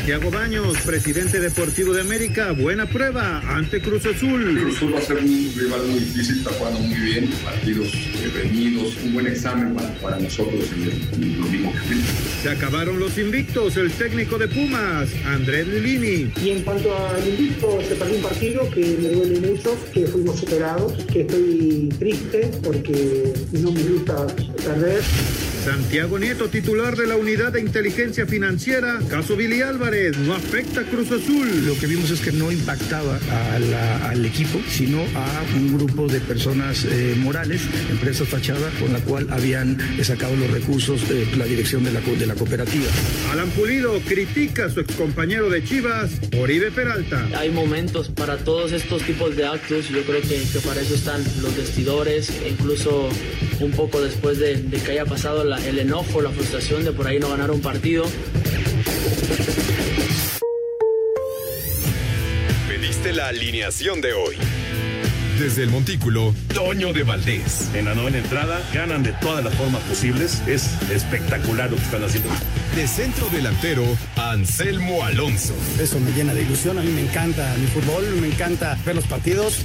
Santiago Baños, presidente deportivo de América, buena prueba ante Cruz Azul. Cruz Azul va a ser un rival muy difícil, está jugando muy bien, partidos reñidos, un buen examen para, nosotros en lo mismo que Se acabaron los invictos, el técnico de Pumas, Andrés Lilini. Y en cuanto al invicto, se perdió un partido que me duele mucho, que fuimos superados, que estoy triste porque no me gusta perder. Santiago Nieto, titular de la Unidad de Inteligencia Financiera, caso Billy Álvarez, no afecta a Cruz Azul. Lo que vimos es que no impactaba al equipo, sino a un grupo de personas eh, morales, empresas fachadas, con la cual habían sacado los recursos de la dirección de la, de la cooperativa. Alan Pulido critica a su excompañero de Chivas, Oribe Peralta. Hay momentos para todos estos tipos de actos, yo creo que, que para eso están los vestidores, incluso un poco después de, de que haya pasado el enojo, la frustración de por ahí no ganar un partido. Pediste la alineación de hoy. Desde el Montículo, Toño de Valdés. En la novena entrada, ganan de todas las formas posibles. Es espectacular lo que están haciendo. De centro delantero, Anselmo Alonso. Eso me llena de ilusión. A mí me encanta mi fútbol, me encanta ver los partidos.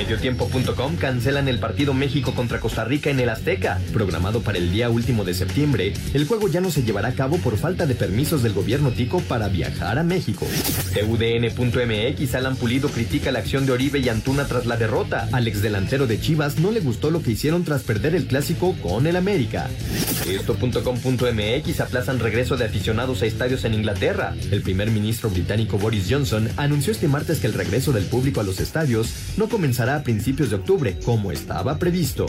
Mediotiempo.com cancelan el partido México contra Costa Rica en el Azteca. Programado para el día último de septiembre, el juego ya no se llevará a cabo por falta de permisos del gobierno tico para viajar a México. TUDN.mx Alan Pulido critica la acción de Oribe y Antuna tras la derrota. Al ex delantero de Chivas no le gustó lo que hicieron tras perder el clásico con el América. Esto.com.mx aplazan regreso de aficionados a estadios en Inglaterra. El primer ministro británico Boris Johnson anunció este martes que el regreso del público a los estadios no comenzará a principios de octubre, como estaba previsto.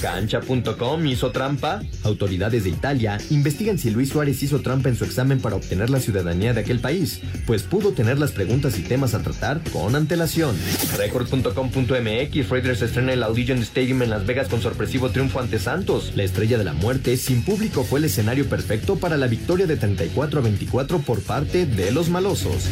Cancha.com hizo trampa. Autoridades de Italia investigan si Luis Suárez hizo trampa en su examen para obtener la ciudadanía de aquel país, pues pudo tener las preguntas y temas a tratar con antelación. Record.com.mx Raiders estrena el Allegiant Stadium en Las Vegas con sorpresivo triunfo ante Santos. La estrella de la muerte sin público fue el escenario perfecto para la victoria de 34 a 24 por parte de los malosos.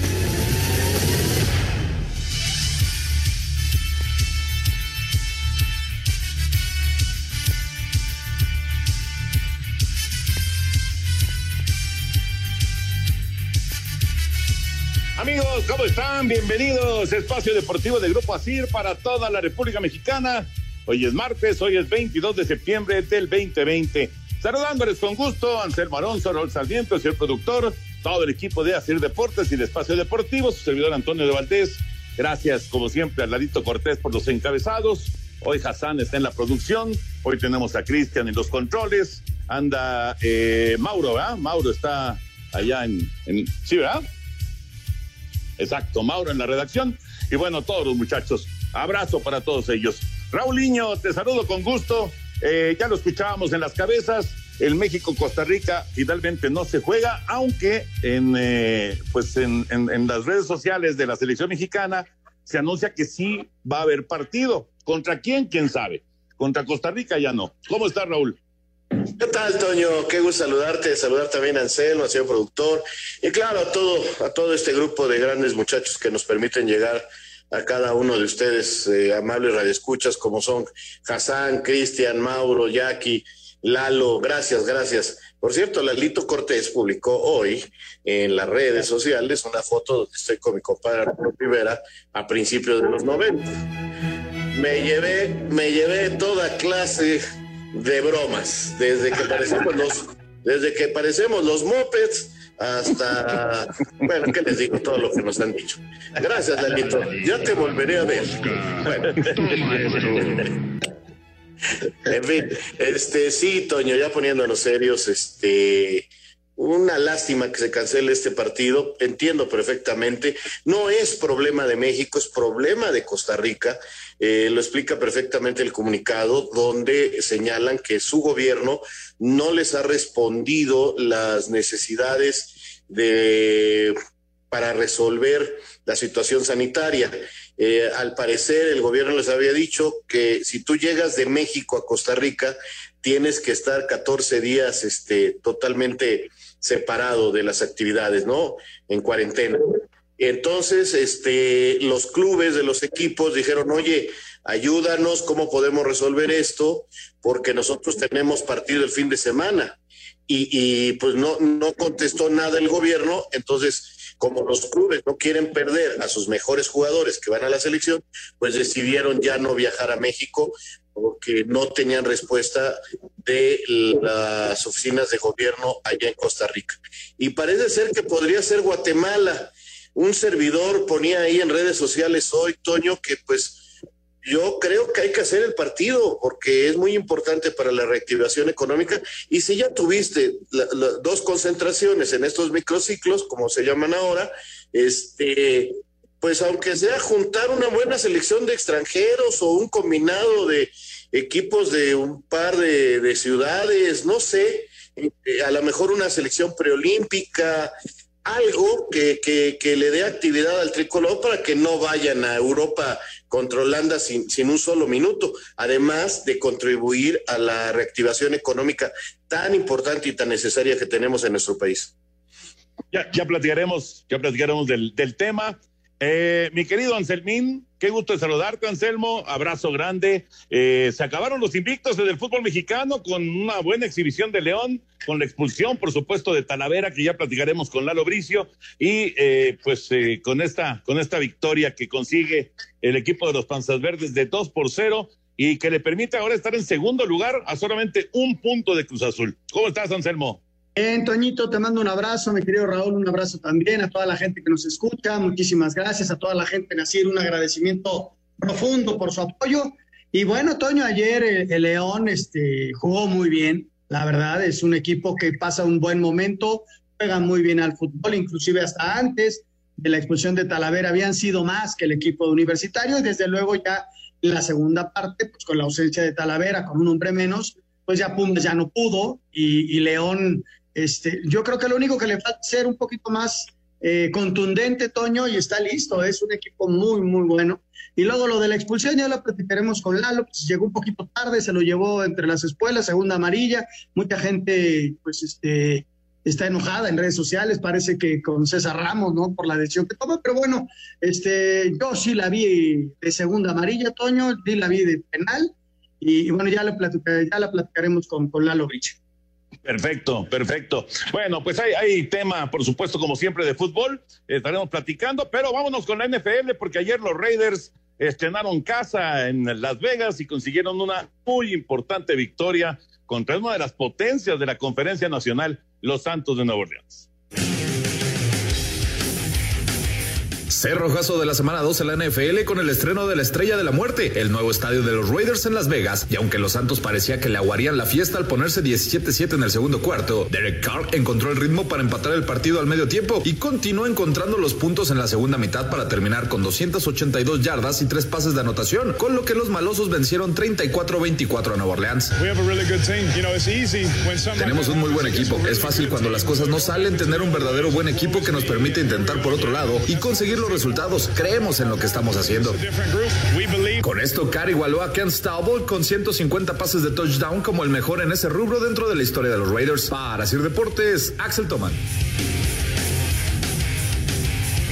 Amigos, ¿cómo están? Bienvenidos. Espacio Deportivo de Grupo ASIR para toda la República Mexicana. Hoy es martes, hoy es 22 de septiembre del 2020. Saludándoles con gusto, Anselmo Alonso, Raúl Sarmiento, el señor productor, todo el equipo de ASIR Deportes y el Espacio Deportivo, su servidor Antonio de Valdés. Gracias, como siempre, a Ladito Cortés por los encabezados. Hoy Hassan está en la producción. Hoy tenemos a Cristian en los controles. Anda eh, Mauro, ¿verdad? Mauro está allá en, en. ¿Sí, verdad? Exacto, Mauro en la redacción. Y bueno, todos los muchachos, abrazo para todos ellos. Raulinho, te saludo con gusto. Eh, ya lo escuchábamos en las cabezas. El México-Costa Rica finalmente no se juega, aunque en, eh, pues en, en, las redes sociales de la selección mexicana se anuncia que sí va a haber partido. ¿Contra quién? ¿Quién sabe? Contra Costa Rica ya no. ¿Cómo está Raúl? ¿Qué tal, Toño? Qué gusto saludarte, saludar también a Anselmo, al señor productor, y claro, a todo, a todo este grupo de grandes muchachos que nos permiten llegar a cada uno de ustedes, eh, amables radioescuchas, como son Hassan, Cristian, Mauro, Jackie, Lalo, gracias, gracias. Por cierto, Lalito Cortés publicó hoy en las redes sociales una foto donde estoy con mi compadre Arturo Rivera a principios de los 90. Me llevé, me llevé toda clase de bromas, desde que parecemos los, desde que parecemos los mopeds hasta, bueno, ¿qué les digo? Todo lo que nos han dicho. Gracias, Lalito. Ya te volveré a ver. en fin, este, sí, Toño, ya poniéndonos serios, este, una lástima que se cancele este partido, entiendo perfectamente. No es problema de México, es problema de Costa Rica. Eh, lo explica perfectamente el comunicado, donde señalan que su gobierno no les ha respondido las necesidades de para resolver la situación sanitaria. Eh, al parecer, el gobierno les había dicho que si tú llegas de México a Costa Rica, tienes que estar 14 días este, totalmente separado de las actividades, ¿no? En cuarentena. Entonces, este, los clubes de los equipos dijeron, oye, ayúdanos, ¿cómo podemos resolver esto? Porque nosotros tenemos partido el fin de semana. Y, y pues no, no contestó nada el gobierno, entonces como los clubes no quieren perder a sus mejores jugadores que van a la selección, pues decidieron ya no viajar a México porque no tenían respuesta de las oficinas de gobierno allá en Costa Rica. Y parece ser que podría ser Guatemala. Un servidor ponía ahí en redes sociales hoy, Toño, que pues yo creo que hay que hacer el partido porque es muy importante para la reactivación económica. Y si ya tuviste dos concentraciones en estos microciclos, como se llaman ahora, este, pues aunque sea juntar una buena selección de extranjeros o un combinado de equipos de un par de, ciudades, no sé, eh, a lo mejor una selección preolímpica, algo que, que, le dé actividad al tricolor para que no vayan a Europa controlando sin, sin un solo minuto, además de contribuir a la reactivación económica tan importante y tan necesaria que tenemos en nuestro país. Ya, ya platicaremos, ya platicaremos del, del tema. Eh, mi querido Anselmín, qué gusto saludarte, Anselmo. Abrazo grande. Eh, se acabaron los invictos del fútbol mexicano con una buena exhibición de León, con la expulsión, por supuesto, de Talavera, que ya platicaremos con Lalo Bricio, y eh, pues con esta, con esta victoria que consigue el equipo de los Panzas Verdes de 2 por 0 y que le permite ahora estar en segundo lugar a solamente un punto de Cruz Azul. ¿Cómo estás, Anselmo? Bien, Toñito, te mando un abrazo, mi querido Raúl, un abrazo también a toda la gente que nos escucha, muchísimas gracias a toda la gente Nacir, un agradecimiento profundo por su apoyo. Y bueno, Toño, ayer el, León este, jugó muy bien, la verdad, es un equipo que pasa un buen momento, juega muy bien al fútbol, inclusive hasta antes de la expulsión de Talavera habían sido más que el equipo universitario. Y desde luego ya en la segunda parte, pues con la ausencia de Talavera, con un hombre menos, pues ya Pumas ya no pudo y, y León este, yo creo que lo único que le falta es ser un poquito más eh, contundente, Toño, y está listo. Es un equipo muy, muy bueno. Y luego lo de la expulsión ya lo platicaremos con Lalo, pues llegó un poquito tarde, se lo llevó entre las espuelas, segunda amarilla. Mucha gente, pues, este, está enojada en redes sociales, parece que con César Ramos, ¿no? Por la decisión que toma, pero bueno, este, yo sí la vi de segunda amarilla, Toño, sí la vi de penal, y, bueno, ya, ya la platicaremos con, con Lalo Rich. Perfecto, perfecto. Bueno, pues hay, tema, por supuesto, como siempre, de fútbol. Estaremos platicando, pero vámonos con la NFL, porque ayer los Raiders estrenaron casa en Las Vegas y consiguieron una muy importante victoria contra una de las potencias de la conferencia nacional, los Santos de Nueva Orleans. Cerrojazo de la semana 2 en la NFL con el estreno de la Estrella de la Muerte, el nuevo estadio de los Raiders en Las Vegas. Y aunque los Santos parecía que le aguarían la fiesta al ponerse 17-7 en el segundo cuarto, Derek Carr encontró el ritmo para empatar el partido al medio tiempo y continuó encontrando los puntos en la segunda mitad para terminar con 282 yardas y tres pases de anotación, con lo que los malosos vencieron 34-24 a Nueva Orleans. Tenemos un muy buen equipo. Es fácil cuando las cosas no salen tener un verdadero buen equipo que nos permite intentar por otro lado y conseguir los resultados. Creemos en lo que estamos haciendo. Con esto, Carr igualó a Ken Staubel con 150 pases de touchdown como el mejor en ese rubro dentro de la historia de los Raiders. Para Sir Deportes, Axel Toman.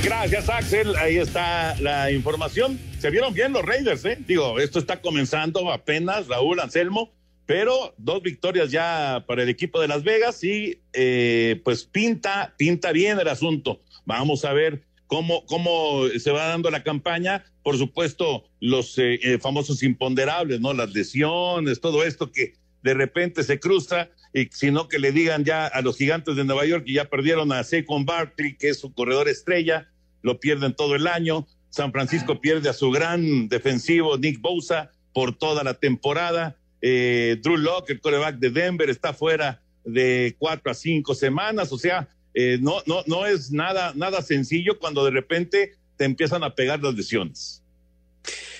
Gracias, Axel. Ahí está la información. Se vieron bien los Raiders, ¿eh? Digo, esto está comenzando apenas, Raúl Anselmo, pero dos victorias ya para el equipo de Las Vegas y eh, pues pinta, pinta bien el asunto. Vamos a ver cómo, cómo se va dando la campaña. Por supuesto, los eh, eh, famosos imponderables, ¿no? Las lesiones, todo esto que de repente se cruza, y sino que le digan ya a los gigantes de Nueva York que ya perdieron a Saquon Barkley, que es su corredor estrella, lo pierden todo el año. San Francisco pierde a su gran defensivo Nick Bosa por toda la temporada. Eh, Drew Locke, el coreback de Denver, está fuera de cuatro a cinco semanas. O sea, eh, no, no, no es nada, nada sencillo cuando de repente te empiezan a pegar las lesiones.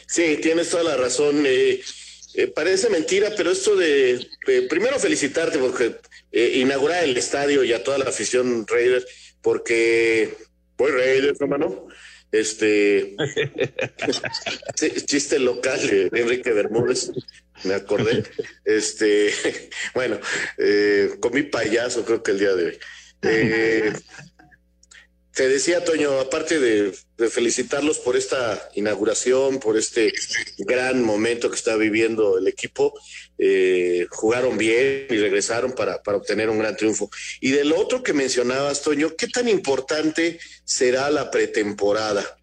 Sí, tienes toda la razón. Eh, eh, parece mentira, pero esto de, primero felicitarte porque inaugurar el estadio y a toda la afición Raiders, porque voy Raiders, hermano. Este chiste local de Enrique Bermúdez, me acordé. Este, bueno, eh, comí payaso, creo que el día de hoy. Eh, te decía, Toño, aparte de, felicitarlos por esta inauguración, por este gran momento que está viviendo el equipo, eh, jugaron bien y regresaron para, para obtener un gran triunfo. Y del otro que mencionabas, Toño, ¿qué tan importante será la pretemporada?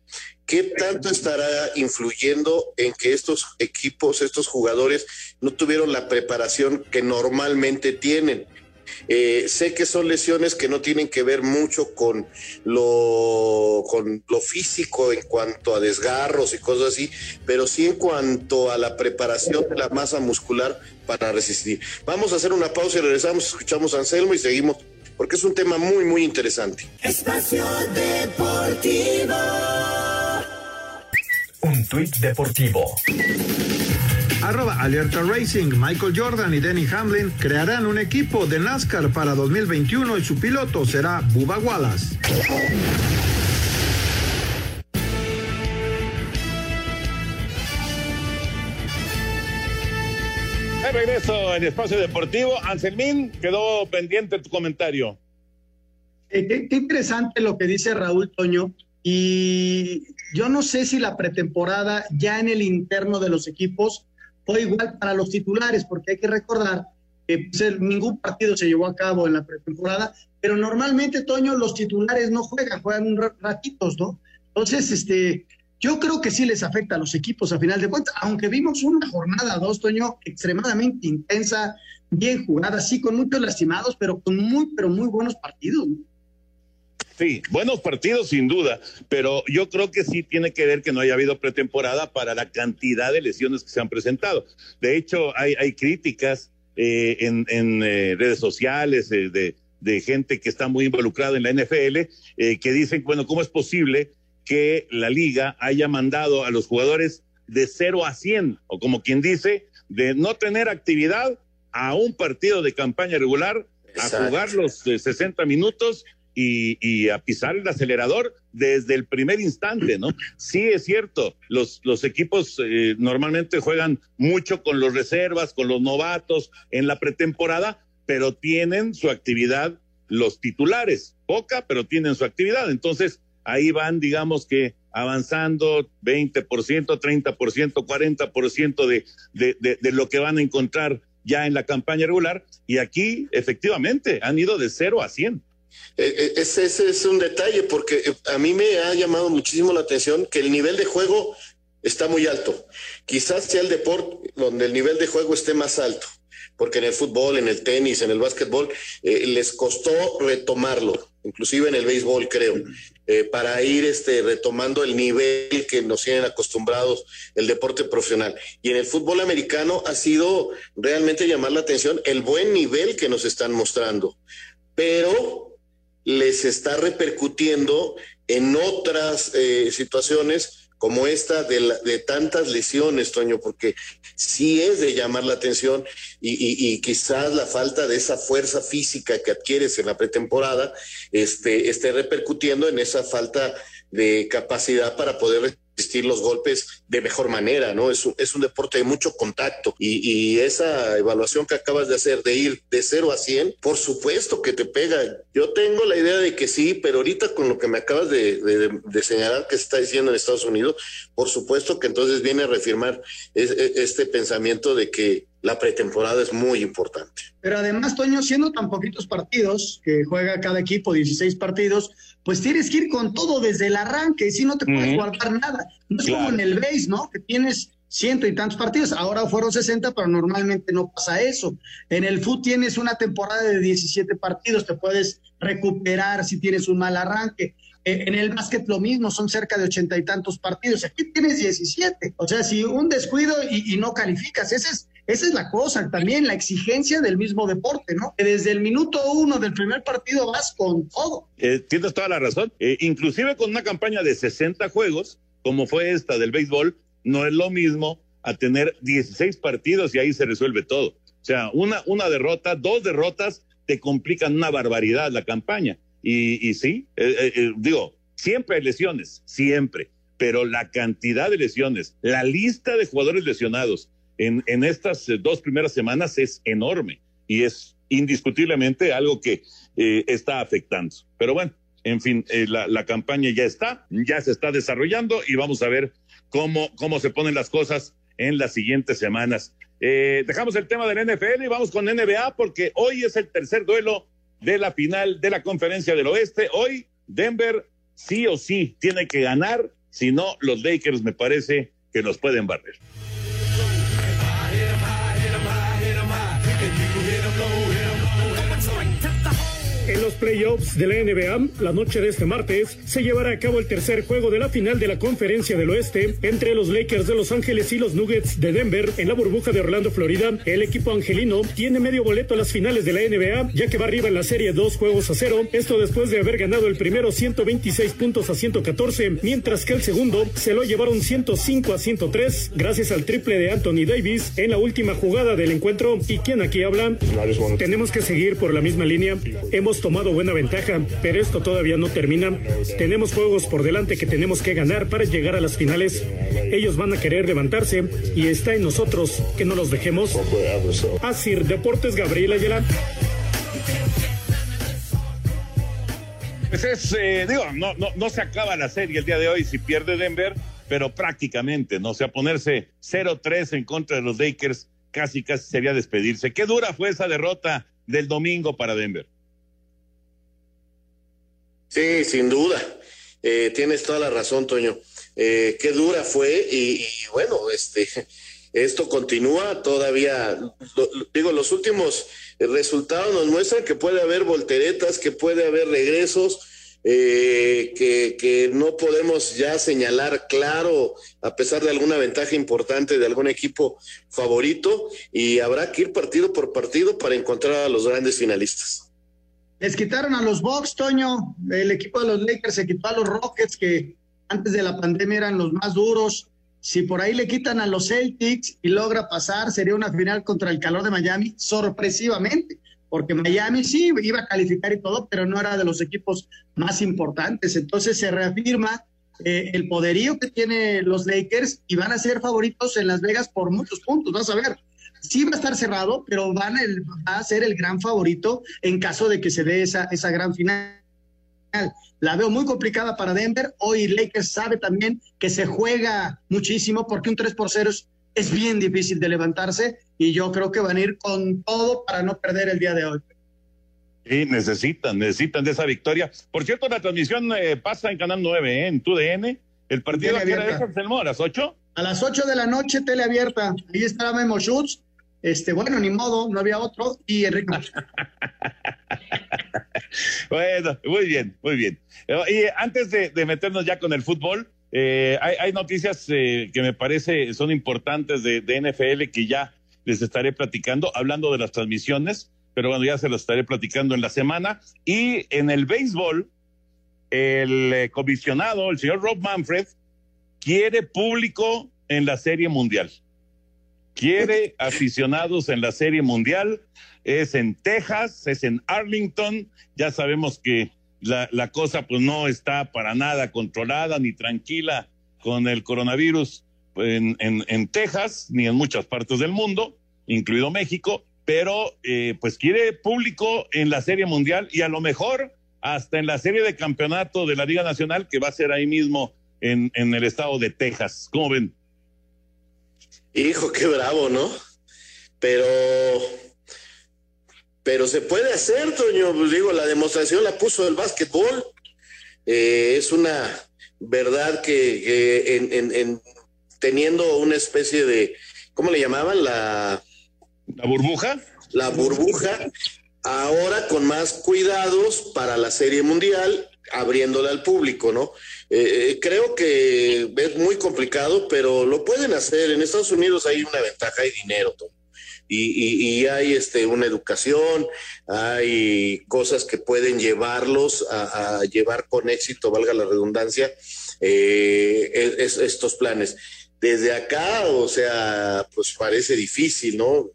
¿Qué tanto estará influyendo en que estos equipos, estos jugadores, no tuvieron la preparación que normalmente tienen? Eh, sé que son lesiones que no tienen que ver mucho con lo, con lo físico en cuanto a desgarros y cosas así, pero sí en cuanto a la preparación de la masa muscular para resistir. Vamos a hacer una pausa y regresamos, escuchamos a Anselmo y seguimos, porque es un tema muy, muy interesante. Espacio Deportivo. Un tuit deportivo. Arroba Alerta Racing, Michael Jordan y Denny Hamlin crearán un equipo de NASCAR para 2021 y su piloto será Bubba Wallace. De regreso en Espacio Deportivo, Anselmín, quedó pendiente tu comentario. Eh, qué interesante lo que dice Raúl Toño. Y yo no sé si la pretemporada ya en el interno de los equipos fue igual para los titulares, porque hay que recordar que pues, ningún partido se llevó a cabo en la pretemporada, pero normalmente, Toño, los titulares no juegan, juegan ratitos, ¿no? Entonces, este, yo creo que sí les afecta a los equipos a final de cuentas, aunque vimos una jornada dos, Toño, extremadamente intensa, bien jugada, sí, con muchos lastimados, pero con muy, pero muy buenos partidos. ¿no? Sí, buenos partidos sin duda, pero yo creo que sí tiene que ver que no haya habido pretemporada para la cantidad de lesiones que se han presentado. De hecho, hay, hay críticas eh, en, en eh, redes sociales eh, de, de, gente que está muy involucrada en la NFL que dicen, bueno, ¿cómo es posible que la liga haya mandado a los jugadores de 0 a 100, o como quien dice, de no tener actividad a un partido de campaña regular, a jugar los 60 minutos y, a pisar el acelerador desde el primer instante, ¿no? Sí es cierto, los, los equipos eh, normalmente juegan mucho con los reservas, con los novatos en la pretemporada, pero tienen su actividad los titulares, poca, pero tienen su actividad. Entonces, ahí van, digamos que avanzando 20%, 30%, 40% de, de, de, de lo que van a encontrar ya en la campaña regular. Y aquí, efectivamente, han ido de 0 a 100. Eh, eh, ese, ese, es un detalle porque eh, a mí me ha llamado muchísimo la atención que el nivel de juego está muy alto. Quizás sea el deporte donde el nivel de juego esté más alto, porque en el fútbol, en el tenis, en el básquetbol, eh, les costó retomarlo, inclusive en el béisbol creo, eh, para ir este, retomando el nivel que nos tienen acostumbrados el deporte profesional. Y en el fútbol americano ha sido realmente llamar la atención el buen nivel que nos están mostrando. Pero les está repercutiendo en otras eh, situaciones como esta de, la, de, tantas lesiones, Toño, porque sí es de llamar la atención y, y, quizás la falta de esa fuerza física que adquieres en la pretemporada este, esté repercutiendo en esa falta de capacidad para poder resistir los golpes de mejor manera, ¿no? Es un, es un deporte de mucho contacto y, y, esa evaluación que acabas de hacer de ir de 0 a 100, por supuesto que te pega. Yo tengo la idea de que sí, pero ahorita con lo que me acabas de, de, de señalar que se está diciendo en Estados Unidos, por supuesto que entonces viene a reafirmar es, este pensamiento de que la pretemporada es muy importante. Pero además, Toño, siendo tan poquitos partidos que juega cada equipo, 16 partidos, pues tienes que ir con todo desde el arranque, si no te puedes uh -huh. guardar nada. No es claro. como en el base, ¿no? Que tienes ciento y tantos partidos, ahora fueron 60, pero normalmente no pasa eso. En el fútbol tienes una temporada de 17 partidos, te puedes recuperar si tienes un mal arranque. En el básquet lo mismo, son cerca de ochenta y tantos partidos. Aquí tienes 17. O sea, si un descuido y, y no calificas, ese es, esa es la cosa, también la exigencia del mismo deporte, ¿no? Desde el minuto uno del primer partido vas con todo. Eh, tienes toda la razón. Eh, inclusive con una campaña de 60 juegos, como fue esta del béisbol, no es lo mismo a tener 16 partidos y ahí se resuelve todo. O sea, una, una derrota, dos derrotas te complican una barbaridad la campaña. Y, y sí, eh, eh, digo, Siempre hay lesiones, siempre, pero la cantidad de lesiones, la lista de jugadores lesionados en, en estas eh, dos primeras semanas es enorme y es indiscutiblemente algo que eh, está afectando. Pero bueno, en fin, eh, la, la, campaña ya está, ya se está desarrollando y vamos a ver cómo, cómo se ponen las cosas en las siguientes semanas. Eh, dejamos el tema del NFL y vamos con NBA porque hoy es el tercer duelo de la final de la conferencia del oeste. Hoy Denver sí o sí tiene que ganar, si no los Lakers me parece que nos pueden barrer. En los playoffs de la NBA, la noche de este martes, se llevará a cabo el tercer juego de la final de la Conferencia del Oeste entre los Lakers de Los Ángeles y los Nuggets de Denver en la burbuja de Orlando, Florida. El equipo angelino tiene medio boleto a las finales de la NBA, ya que va arriba en la serie dos juegos a cero. Esto después de haber ganado el primero 126 puntos a 114, mientras que el segundo se lo llevaron 105 a 103, gracias al triple de Anthony Davis en la última jugada del encuentro. ¿Y quién aquí habla? Tenemos que seguir por la misma línea. Hemos tomado buena ventaja, pero esto todavía no termina. Tenemos juegos por delante que tenemos que ganar para llegar a las finales. Ellos van a querer levantarse y está en nosotros que no los dejemos. Así, Deportes Gabriel Ayala. Pues es, eh, digo, no, no, no se acaba la serie el día de hoy si pierde Denver, pero prácticamente, ¿no? O sea, ponerse 0-3 en contra de los Lakers casi casi sería despedirse. Qué dura fue esa derrota del domingo para Denver. Sí, sin duda. Eh, tienes toda la razón, Toño. Eh, qué dura fue y, y, bueno, este, esto continúa todavía. Lo, digo, los últimos resultados nos muestran que puede haber volteretas, que puede haber regresos. Eh, que, que no podemos ya señalar claro, a pesar de alguna ventaja importante de algún equipo favorito, y habrá que ir partido por partido para encontrar a los grandes finalistas. Les quitaron a los Bucks, Toño. El equipo de los Lakers se quitó a los Rockets, que antes de la pandemia eran los más duros. Si por ahí le quitan a los Celtics y logra pasar, sería una final contra el calor de Miami, sorpresivamente, porque Miami sí iba a calificar y todo, pero no era de los equipos más importantes. Entonces se reafirma eh, el poderío que tienen los Lakers y van a ser favoritos en Las Vegas por muchos puntos. Vas a ver, sí va a estar cerrado, pero van el, va a ser el gran favorito en caso de que se dé esa, esa gran final. La veo muy complicada para Denver. Hoy Lakers sabe también que se juega muchísimo porque un 3 por 0 es, es bien difícil de levantarse y yo creo que van a ir con todo para no perder el día de hoy. Sí, necesitan, necesitan de esa victoria. Por cierto, la transmisión eh, pasa en Canal 9, ¿eh? en TUDN. El partido aquí era a las 8. A las 8 de la noche, teleabierta. Ahí estará Memo Schutz este, bueno, ni modo, no había otro, y Enrique. bueno, muy bien, muy bien. Y antes de, meternos ya con el fútbol, eh, hay, hay, noticias eh, que me parece son importantes de, de, NFL que ya les estaré platicando, hablando de las transmisiones, pero bueno, ya se las estaré platicando en la semana. Y en el béisbol, el eh, comisionado, el señor Rob Manfred, quiere público en la Serie Mundial quiere aficionados en la Serie Mundial. Es en Texas, es en Arlington. Ya sabemos que la, cosa pues no está para nada controlada ni tranquila con el coronavirus en, Texas ni en muchas partes del mundo, incluido México, pero eh, pues quiere público en la Serie Mundial y a lo mejor hasta en la serie de campeonato de la Liga Nacional que va a ser ahí mismo en el estado de Texas. ¿Cómo ven? Hijo, qué bravo, ¿no? Pero, pero se puede hacer, Toño. Pues digo, la demostración la puso el básquetbol. Eh, es una verdad que, que en, en, en, teniendo una especie de, ¿cómo le llamaban? La, la burbuja. La burbuja. Ahora con más cuidados para la Serie Mundial, abriéndola al público, ¿no? Eh, creo que es muy complicado, pero lo pueden hacer. En Estados Unidos hay una ventaja, hay dinero, Tom. Y, y, y, hay este, una educación, hay cosas que pueden llevarlos a, llevar con éxito, valga la redundancia, eh, es, estos planes. Desde acá, o sea, pues parece difícil, ¿no?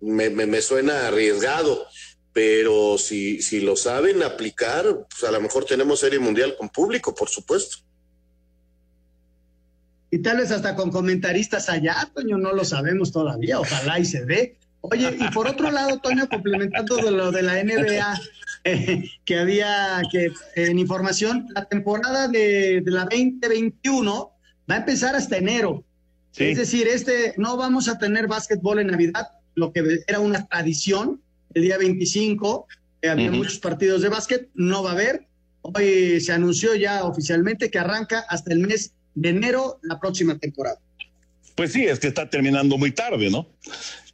Me suena arriesgado, pero si, si lo saben aplicar, pues a lo mejor tenemos serie mundial con público, por supuesto. Y tal vez hasta con comentaristas allá, Toño, no lo sabemos todavía, ojalá y se dé. Oye, y por otro lado, Toño, complementando de lo de la NBA, eh, que había que en información, la temporada de, de, la 2021 va a empezar hasta enero. Sí. Es decir, este no vamos a tener básquetbol en Navidad, lo que era una tradición, el día 25 eh, había uh -huh. muchos partidos de básquet, no va a haber. Hoy se anunció ya oficialmente que arranca hasta el mes de enero la próxima temporada. Pues sí, es que está terminando muy tarde, ¿no?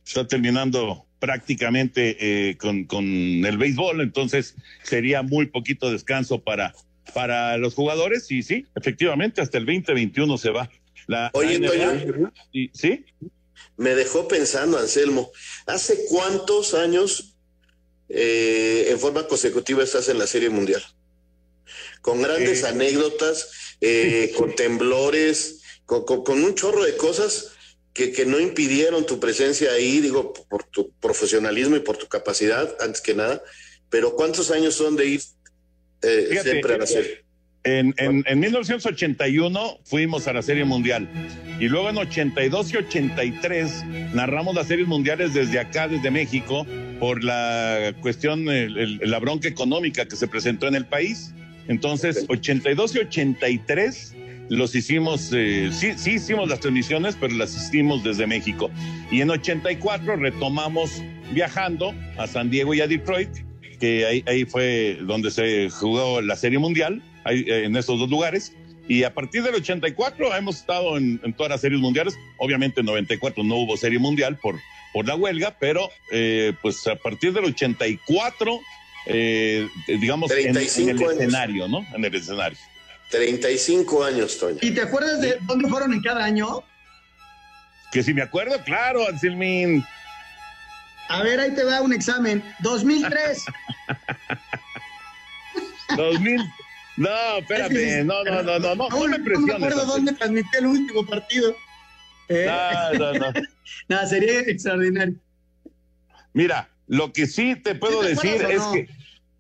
Está terminando prácticamente eh, con, con, el béisbol, entonces sería muy poquito descanso para, para los jugadores y sí, efectivamente, hasta el 2021 se va. La, Oye, la Toño, ¿sí? Me dejó pensando, Anselmo, ¿hace cuántos años eh, en forma consecutiva estás en la Serie Mundial? Con grandes Eh. anécdotas, eh, con temblores, con, con- con un chorro de cosas que, que no impidieron tu presencia ahí, digo, por tu profesionalismo y por tu capacidad, antes que nada. Pero ¿cuántos años son de ir eh, Fíjate, siempre a la Serie? En, en, en 1981 fuimos a la Serie Mundial y luego en 82 y 83 narramos las series mundiales desde acá, desde México, por la cuestión, el- el- la bronca económica que se presentó en el país. Entonces, 82 y 83 los hicimos, eh, sí, sí hicimos las transmisiones, pero las hicimos desde México. Y en 84 retomamos viajando a San Diego y a Detroit, que ahí, ahí fue donde se jugó la Serie Mundial, ahí, eh, en esos dos lugares. Y a partir del 84 hemos estado en, en todas las series mundiales. Obviamente en 94 no hubo Serie Mundial por, por la huelga, pero eh, pues a partir del 84, eh, digamos, en, en 35 el años. escenario, ¿no? En el escenario. 35 años, Toño. ¿Y te acuerdas de dónde fueron en cada año? Que si me acuerdo, claro, Anselmín. A ver, ahí te da un examen. 2003. 2000. No, espérame, no, no, no, no, no, no me No me presiones. acuerdo dónde transmití el último partido. Eh, No, no, no. nada, sería extraordinario. Mira, lo que sí te puedo ¿Sí te decir es no? que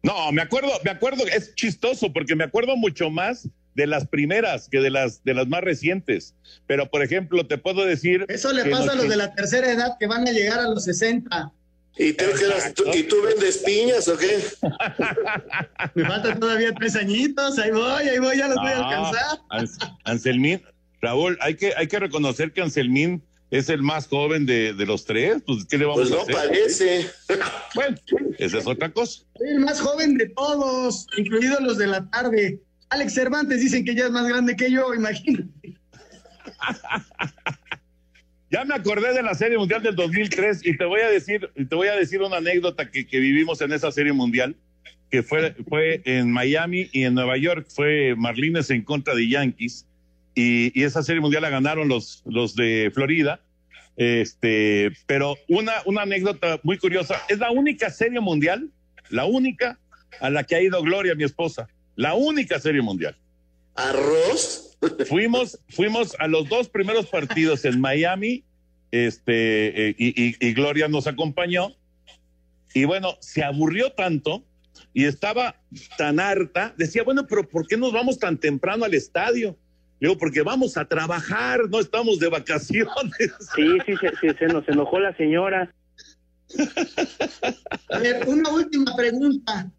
no, me acuerdo, me acuerdo, es chistoso porque me acuerdo mucho más de las primeras que de las de las más recientes. Pero por ejemplo, te puedo decir Eso le pasa a los de la tercera edad que van a llegar a los 60. ¿Y tú, qué eras- tú- ¿Y tú vendes piñas o qué? Me faltan todavía tres añitos. Ahí voy, ahí voy, ya los voy a No, alcanzar. Ans- Anselmín, Raúl, hay que hay que reconocer que Anselmín es el más joven de, de los tres, pues ¿qué le vamos Pues a no hacer? parece. Bueno, esa es otra cosa. Soy el más joven de todos, incluidos los de la tarde. Alex Cervantes dicen que ya es más grande que yo, imagínate. Ya me acordé de la Serie Mundial del 2003 y te voy a decir, te voy a decir una anécdota que, que vivimos en esa Serie Mundial, que fue, fue en Miami y en Nueva York, fue Marlines en contra de Yankees, y, y esa Serie Mundial la ganaron los, los de Florida. Este, pero una, una anécdota muy curiosa, es la única Serie Mundial, la única a la que ha ido Gloria, mi esposa, la única Serie Mundial. ¿Arroz? Fuimos, fuimos a los dos primeros partidos en Miami, este, eh, y, y- y Gloria nos acompañó. Y bueno, se aburrió tanto y estaba tan harta. Decía, bueno, pero ¿por qué nos vamos tan temprano al estadio? Le Digo, porque vamos a trabajar, no estamos de vacaciones. Sí, sí, se, se- se nos enojó la señora. A ver, una última pregunta.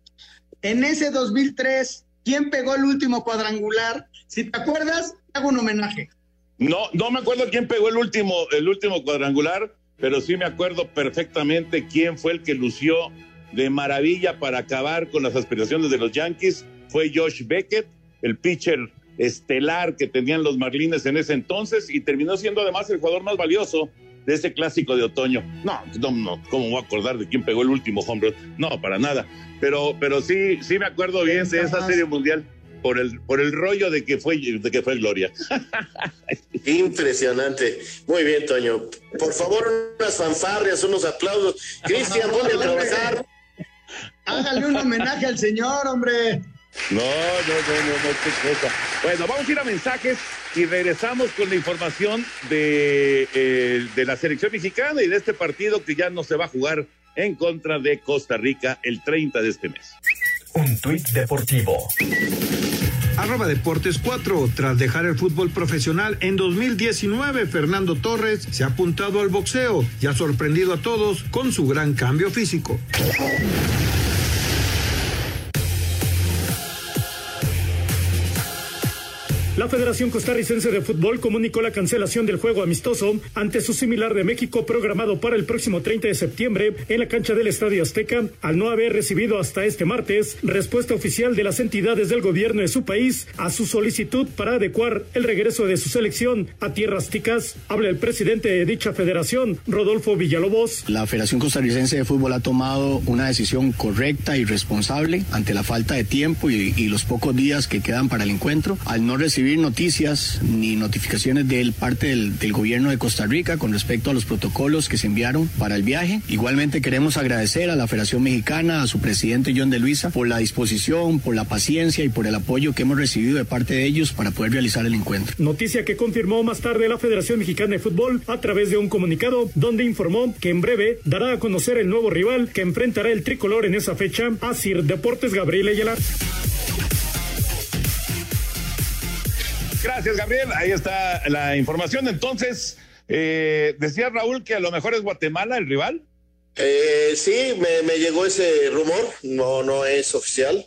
En ese 2003, ¿quién pegó el último cuadrangular? Si te acuerdas, te hago un homenaje. No, no me acuerdo quién pegó el último, el último cuadrangular, pero sí me acuerdo perfectamente quién fue el que lució de maravilla para acabar con las aspiraciones de los Yankees. Fue Josh Beckett, el pitcher estelar que tenían los Marlines en ese entonces y terminó siendo además el jugador más valioso de ese clásico de otoño. No, no, no, ¿cómo voy a acordar de quién pegó el último home run? No, para nada. Pero, pero sí, sí me acuerdo bien de esa serie mundial por el, por el rollo de que fue, de que fue Gloria. Impresionante. Muy bien, Toño. Por favor, unas fanfarrias, unos aplausos. Cristian, ponte a trabajar. Hágale un homenaje al señor, hombre. No, no, no, no, no, qué cosa. Bueno, vamos a ir a mensajes y regresamos con la información de, eh, de la selección mexicana y de este partido que ya no se va a jugar en contra de Costa Rica el 30 de este mes. Un tuit deportivo. Arroba Deportes 4. Tras dejar el fútbol profesional en 2019, Fernando Torres se ha apuntado al boxeo y ha sorprendido a todos con su gran cambio físico. La Federación Costarricense de Fútbol comunicó la cancelación del juego amistoso ante su similar de México programado para el próximo 30 de septiembre en la cancha del Estadio Azteca, al no haber recibido hasta este martes respuesta oficial de las entidades del gobierno de su país a su solicitud para adecuar el regreso de su selección a tierras ticas. Habla el presidente de dicha federación, Rodolfo Villalobos. La Federación Costarricense de Fútbol ha tomado una decisión correcta y responsable ante la falta de tiempo y, y los pocos días que quedan para el encuentro, al no noticias ni notificaciones del parte del, del, gobierno de Costa Rica con respecto a los protocolos que se enviaron para el viaje. Igualmente queremos agradecer a la Federación Mexicana, a su presidente John de Luisa, por la disposición, por la paciencia y por el apoyo que hemos recibido de parte de ellos para poder realizar el encuentro. Noticia que confirmó más tarde la Federación Mexicana de Fútbol a través de un comunicado donde informó que en breve dará a conocer el nuevo rival que enfrentará el tricolor en esa fecha, Asir Deportes Gabriel Ayala. Gracias, Gabriel. Ahí está la información. Entonces, eh, decía Raúl que a lo mejor es Guatemala el rival. Eh, sí, me, llegó ese rumor, no, no es oficial.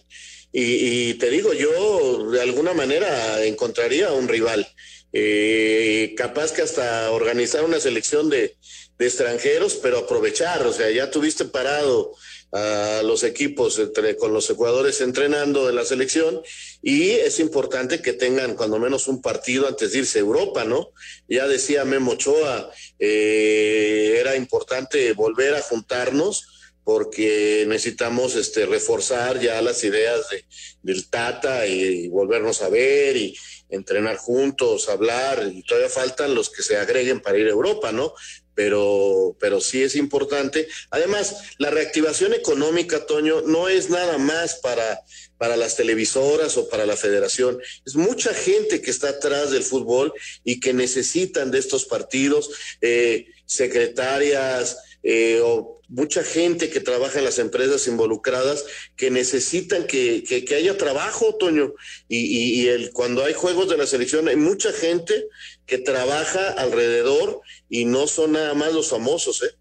Y, y, te digo, yo de alguna manera encontraría un rival. Eh, capaz que hasta organizar una selección de, de extranjeros, pero aprovechar, o sea, ya tuviste parado a los equipos entre, con los jugadores entrenando de la selección y es importante que tengan cuando menos un partido antes de irse a Europa, ¿no? Ya decía Memo Ochoa, eh, era importante volver a juntarnos porque necesitamos este reforzar ya las ideas de, del Tata y, y volvernos a ver y entrenar juntos, hablar, y todavía faltan los que se agreguen para ir a Europa, ¿no? Pero, pero sí es importante. Además, la reactivación económica, Toño, no es nada más para, para las televisoras o para la federación. Es mucha gente que está atrás del fútbol y que necesitan de estos partidos, eh, secretarias eh, o mucha gente que trabaja en las empresas involucradas que necesitan que, que, haya trabajo, Toño. Y el, cuando hay juegos de la selección, hay mucha gente que trabaja alrededor y no son nada más los famosos, ¿eh?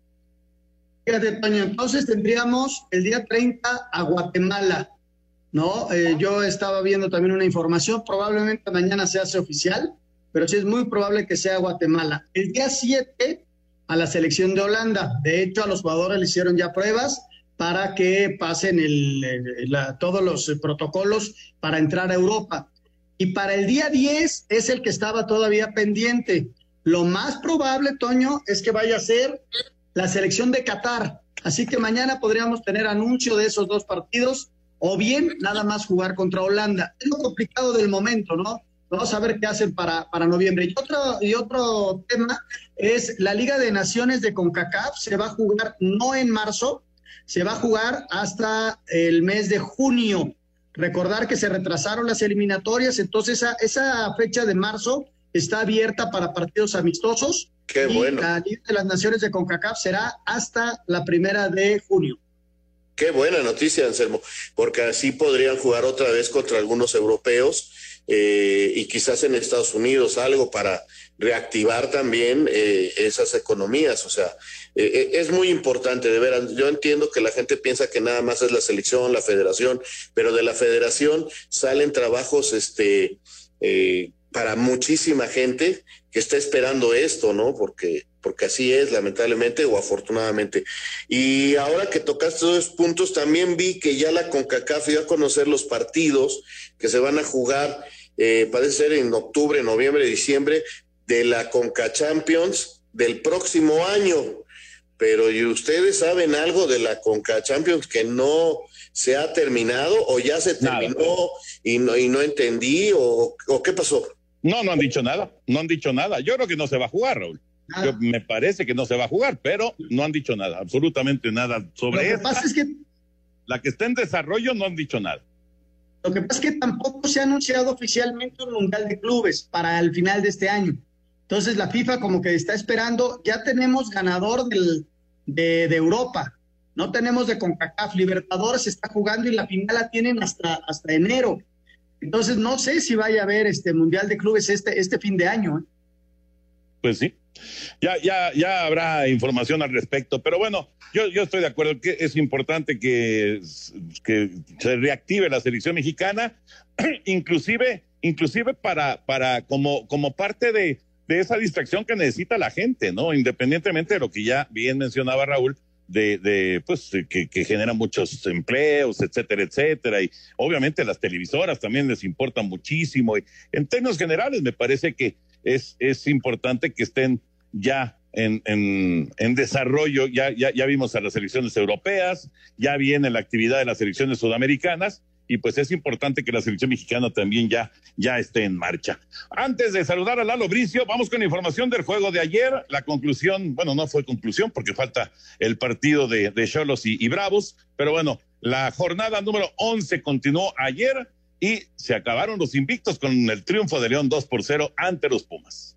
Fíjate, Toño, entonces tendríamos el día 30 a Guatemala, ¿no? Eh, yo estaba viendo también una información, probablemente mañana se hace oficial, pero sí es muy probable que sea Guatemala. El día 7 a la selección de Holanda. De hecho, a los jugadores le hicieron ya pruebas para que pasen el, todos los protocolos para entrar a Europa. Y para el día 10 es el que estaba todavía pendiente. Lo más probable, Toño, es que vaya a ser la selección de Qatar. Así que mañana podríamos tener anuncio de esos dos partidos o bien nada más jugar contra Holanda. Es lo complicado del momento, ¿no? Vamos a ver qué hacen para, para noviembre. Y otro, y otro tema es la Liga de Naciones de CONCACAF. Se va a jugar no en marzo, se va a jugar hasta el mes de junio. Recordar que se retrasaron las eliminatorias, entonces esa, esa fecha de marzo está abierta para partidos amistosos. Qué y bueno. La Liga de las Naciones de CONCACAF será hasta la primera de junio. Qué buena noticia, Anselmo, porque así podrían jugar otra vez contra algunos europeos eh, y quizás en Estados Unidos algo para reactivar también eh, esas economías. O sea, eh, es muy importante, de veras. Yo entiendo que la gente piensa que nada más es la selección, la federación, pero de la federación salen trabajos este, eh, para muchísima gente que está esperando esto, ¿no? Porque, porque así es, lamentablemente o afortunadamente. Y ahora que tocaste esos puntos, también vi que ya la CONCACAF iba a conocer los partidos que se van a jugar, eh, parece ser en octubre, noviembre, diciembre, de la CONCA Champions del próximo año. Pero ¿y ustedes saben algo de la CONCA Champions que no se ha terminado o ya se terminó y no, y no entendí o, o qué pasó? No, no han dicho nada, no han dicho nada. Yo creo que no se va a jugar, Raúl. Yo, me parece que no se va a jugar, pero no han dicho nada, absolutamente nada sobre Lo que eso. pasa es que La que está en desarrollo no han dicho nada. Lo que pasa es que tampoco se ha anunciado oficialmente un mundial de clubes para el final de este año. Entonces la FIFA como que está esperando, ya tenemos ganador del, de, Europa, no tenemos de CONCACAF, Libertadores está jugando y la final la tienen hasta, hasta enero. Entonces no sé si vaya a haber este Mundial de Clubes este, este fin de año. ¿eh? Pues sí, ya, ya, ya habrá información al respecto, pero bueno, yo, yo estoy de acuerdo que es importante que, que se reactive la selección mexicana, inclusive, inclusive para, para como, como parte de, de esa distracción que necesita la gente, ¿no? Independientemente de lo que ya bien mencionaba Raúl, de, de pues que, que genera muchos empleos, etcétera, etcétera. Y obviamente las televisoras también les importan muchísimo. Y en términos generales, me parece que es, es importante que estén ya en, en, en desarrollo. Ya, ya, ya vimos a las elecciones europeas, ya viene la actividad de las elecciones sudamericanas y pues es importante que la selección mexicana también ya, ya esté en marcha. Antes de saludar a Lalo Bricio, vamos con información del juego de ayer. La conclusión, bueno, no fue conclusión porque falta el partido de Cholos y, y, Bravos, pero bueno, la jornada número 11 continuó ayer y se acabaron los invictos con el triunfo de León 2 por 0 ante los Pumas.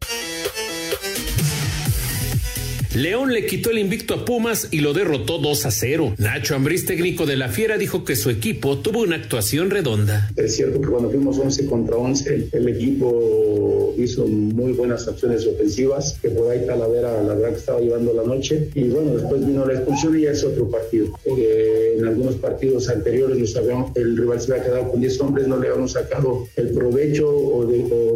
León le quitó el invicto a Pumas y lo derrotó 2 a 0. Nacho Ambriz, técnico de la Fiera, dijo que su equipo tuvo una actuación redonda. Es cierto que cuando fuimos 11 contra 11, el equipo hizo muy buenas acciones ofensivas, que por ahí Talavera la verdad que estaba llevando la noche. Y bueno, después vino la expulsión y ya es otro partido. Eh, en algunos partidos anteriores nos habíamos, el rival se había quedado con 10 hombres, no le habíamos sacado el provecho o,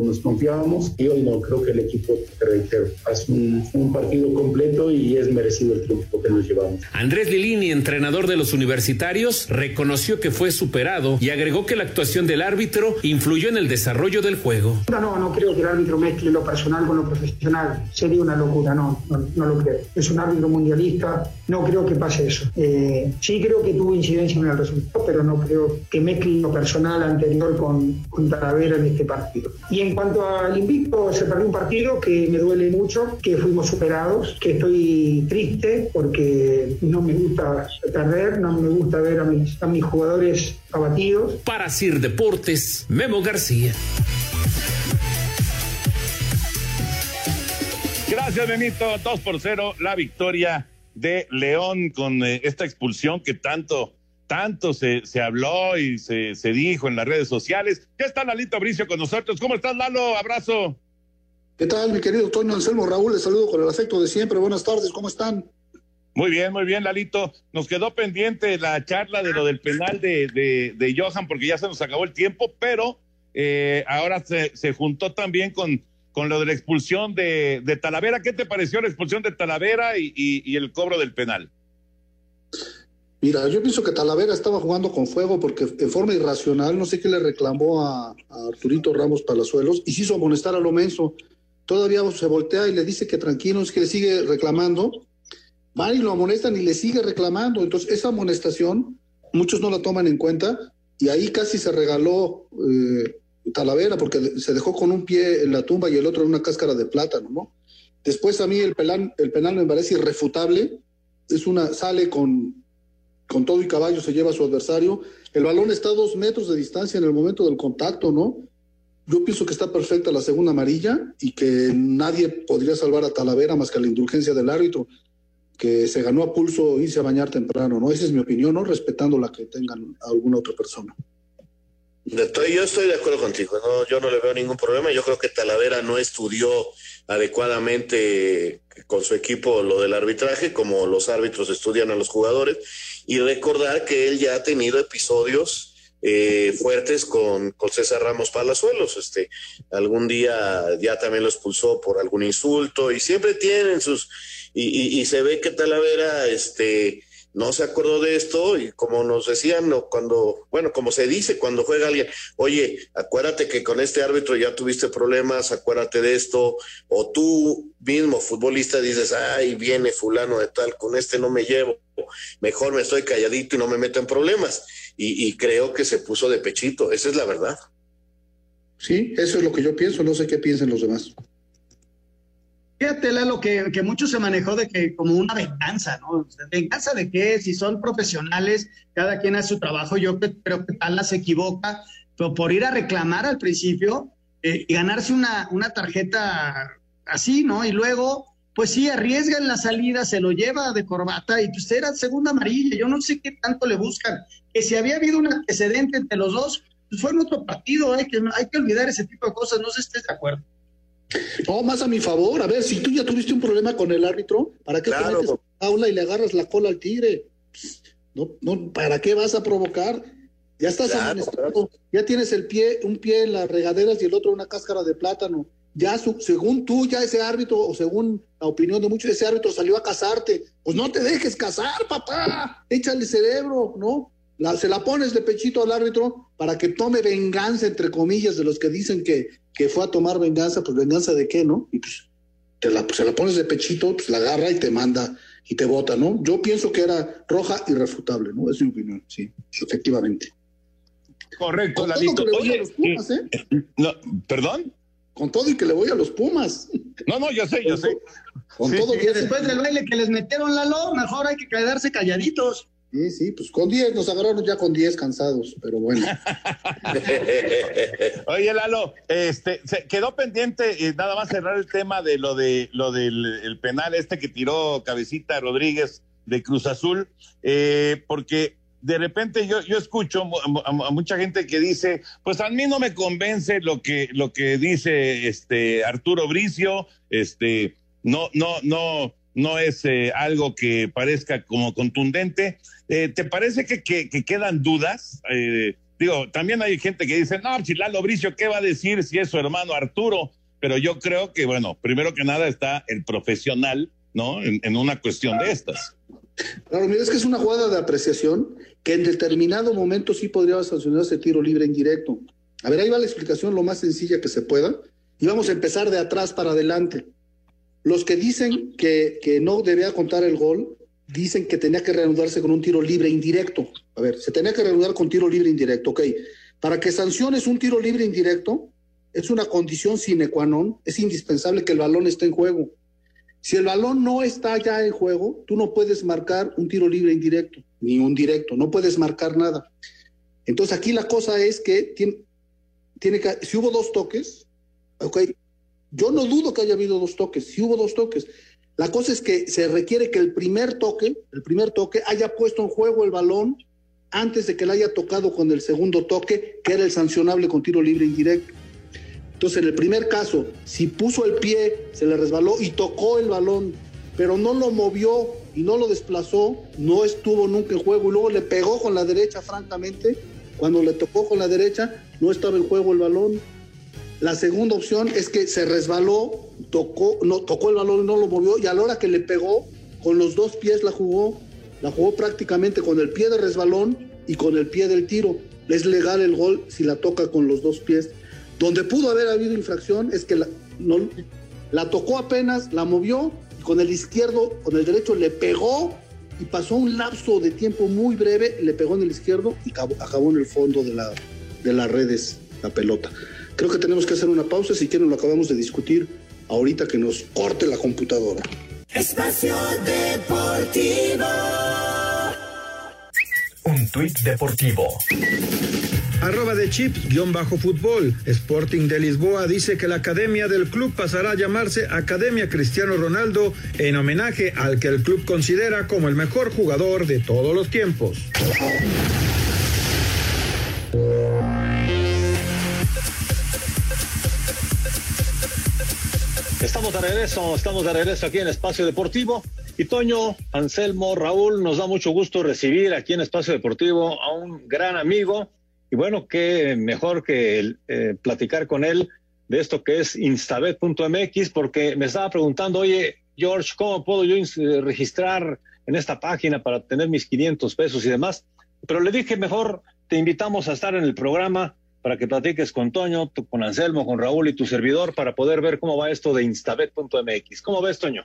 nos confiábamos. Y hoy no, creo que el equipo, te reitero, hace un, un partido completo y es merecido el triunfo que nos llevamos. Andrés Lilini, entrenador de los universitarios, reconoció que fue superado y agregó que la actuación del árbitro influyó en el desarrollo del juego. No, no, no creo que el árbitro mezcle lo personal con lo profesional. Sería una locura, no, no, no lo creo. Es un árbitro mundialista, no creo que pase eso. Eh, sí creo que tuvo incidencia en el resultado, pero no creo que mezcle lo personal anterior con, con Talavera en este partido. Y en cuanto al invicto, se perdió un partido que me duele mucho, que fuimos superados, que estoy triste porque no me gusta perder, no me gusta ver a mis, a mis jugadores abatidos. Para Sir Deportes, Memo García. Gracias, Memito. 2 por 0, la victoria de León con eh, esta expulsión que tanto, tanto se, se habló y se, se dijo en las redes sociales. Ya está Lalito Bricio con nosotros. ¿Cómo estás, Lalo? Abrazo. ¿Qué tal, mi querido Toño Anselmo Raúl? Les saludo con el afecto de siempre. Buenas tardes, ¿cómo están? Muy bien, muy bien, Lalito. Nos quedó pendiente la charla de lo del penal de, de, de Johan porque ya se nos acabó el tiempo, pero eh, ahora se, se, juntó también con, con lo de la expulsión de, de Talavera. ¿Qué te pareció la expulsión de Talavera y, y, y, el cobro del penal? Mira, yo pienso que Talavera estaba jugando con fuego porque en forma irracional, no sé qué le reclamó a, a Arturito Ramos Palazuelos y se hizo amonestar a lo menso todavía se voltea y le dice que tranquilo, es que le sigue reclamando, van y lo amonestan y le sigue reclamando. Entonces, esa amonestación, muchos no la toman en cuenta, y ahí casi se regaló eh, Talavera, porque se dejó con un pie en la tumba y el otro en una cáscara de plátano, ¿no? Después a mí el penal, el penal me parece irrefutable, es una, sale con, con todo y caballo, se lleva a su adversario, el balón está a dos metros de distancia en el momento del contacto, ¿no? Yo pienso que está perfecta la segunda amarilla y que nadie podría salvar a Talavera más que la indulgencia del árbitro, que se ganó a pulso irse a bañar temprano, ¿no? Esa es mi opinión, ¿no? Respetando la que tengan alguna otra persona. Estoy, yo estoy de acuerdo contigo, ¿no? yo no le veo ningún problema. Yo creo que Talavera no estudió adecuadamente con su equipo lo del arbitraje, como los árbitros estudian a los jugadores, y recordar que él ya ha tenido episodios eh, fuertes con, con, César Ramos Palazuelos. Este, algún día ya también lo expulsó por algún insulto y siempre tienen sus, y, y, y se ve que Talavera, este, no se acordó de esto y como nos decían no, cuando, bueno, como se dice cuando juega alguien, oye, acuérdate que con este árbitro ya tuviste problemas, acuérdate de esto, o tú mismo futbolista dices, ay, viene fulano de tal, con este no me llevo, mejor me estoy calladito y no me meto en problemas. Y, creo que se puso de pechito, esa es la verdad. Sí, eso es lo que yo pienso, no sé qué piensen los demás. Fíjate, Lalo, que, que mucho se manejó de que como una venganza, ¿no? ¿Venganza de qué? Si son profesionales, cada quien hace su trabajo, yo creo que Tala se equivoca, pero por ir a reclamar al principio eh, y ganarse una, una tarjeta así, ¿no? Y luego pues sí, arriesga en la salida, se lo lleva de corbata y pues era segunda amarilla. Yo no sé qué tanto le buscan. Que si había habido un antecedente entre los dos, pues fue en otro partido. Hay que, hay que olvidar ese tipo de cosas. No sé si estés de acuerdo. No, más a mi favor. A ver, si tú ya tuviste un problema con el árbitro, ¿para qué te metes a la aula y le agarras la cola al tigre? No, no, ¿para qué vas a provocar? Ya estás amonestado, ya tienes el pie, un pie en las regaderas y el otro una cáscara de plátano. Ya según tú, ya ese árbitro, o según la opinión de muchos, ese árbitro salió a casarte. Pues no te dejes casar, papá. Échale cerebro, ¿no? se la pones de pechito al árbitro para que tome venganza, entre comillas, de los que dicen que, que fue a tomar venganza, pues venganza de qué, ¿no? Y pues te la, se la pones de pechito, pues la agarra y te manda y te vota, ¿no? Yo pienso que era roja irrefutable, ¿no? Es mi opinión, sí, efectivamente. Correcto, Con todo que le voy a los Pumas, ¿eh? No, ¿Perdón? Con todo y que le voy a los Pumas. No, no, yo sé, yo sé. Con todo que después del baile que les metieron la lo, mejor hay que quedarse calladitos. Sí, sí, pues con 10 nos agarraron ya con 10 cansados, pero bueno. Oye, Lalo, este, quedó pendiente y nada más cerrar el tema de lo de lo del el penal este que tiró Cabecita Rodríguez de Cruz Azul, eh, porque de repente yo, yo escucho a, a, mucha gente que dice, pues a mí no me convence lo que, lo que dice este Arturo Bricio, este, no, no, no, no es eh, algo que parezca como contundente. Eh, ¿Te parece que, que, que quedan dudas? Eh, digo, también hay gente que dice, no, si Lalo Bricio, ¿qué va a decir si es su hermano Arturo? Pero yo creo que, bueno, primero que nada está el profesional, ¿no? En, en una cuestión de estas. Claro, mira, es que es una jugada de apreciación que en determinado momento sí podría sancionarse tiro libre indirecto. A ver, ahí va la explicación lo más sencilla que se pueda. Y vamos a empezar de atrás para adelante. Los que dicen que, que no debía contar el gol, dicen que tenía que reanudarse con un tiro libre indirecto. A ver, se tenía que reanudar con tiro libre indirecto, ok. Para que sanciones un tiro libre indirecto, es una condición sine qua non, es indispensable que el balón esté en juego. Si el balón no está ya en juego, tú no puedes marcar un tiro libre indirecto, ni un directo, no puedes marcar nada. Entonces aquí la cosa es que tiene, tiene que, si hubo dos toques, ok, yo no dudo que haya habido dos toques, si hubo dos toques. La cosa es que se requiere que el primer toque, el primer toque, haya puesto en juego el balón antes de que le haya tocado con el segundo toque, que era el sancionable con tiro libre indirecto. Entonces, en el primer caso, si puso el pie, se le resbaló y tocó el balón, pero no lo movió y no lo desplazó, no estuvo nunca en juego y luego le pegó con la derecha, francamente, cuando le tocó con la derecha, no estaba en juego el balón. La segunda opción es que se resbaló, tocó, no, tocó el balón y no lo movió, y a la hora que le pegó, con los dos pies la jugó, la jugó prácticamente con el pie de resbalón y con el pie del tiro. Es legal el gol si la toca con los dos pies. Donde pudo haber habido infracción es que la, no, la tocó apenas, la movió, y con el izquierdo, con el derecho le pegó y pasó un lapso de tiempo muy breve, le pegó en el izquierdo y acabó, acabó en el fondo de, la, de las redes la pelota. Creo que tenemos que hacer una pausa, si quieren lo acabamos de discutir ahorita que nos corte la computadora. Espacio Deportivo. Un tuit deportivo. Arroba de chips, guion bajo fútbol. Sporting de Lisboa dice que la academia del club pasará a llamarse Academia Cristiano Ronaldo en homenaje al que el club considera como el mejor jugador de todos los tiempos. Estamos de regreso, estamos de regreso aquí en Espacio Deportivo. Y Toño, Anselmo, Raúl, nos da mucho gusto recibir aquí en Espacio Deportivo a un gran amigo. Y bueno, qué mejor que eh, platicar con él de esto que es instabet.mx, porque me estaba preguntando, oye, George, ¿cómo puedo yo registrar en esta página para tener mis 500 pesos y demás? Pero le dije, mejor te invitamos a estar en el programa para que platiques con Toño, con Anselmo, con Raúl y tu servidor para poder ver cómo va esto de instabet.mx. ¿Cómo ves, Toño?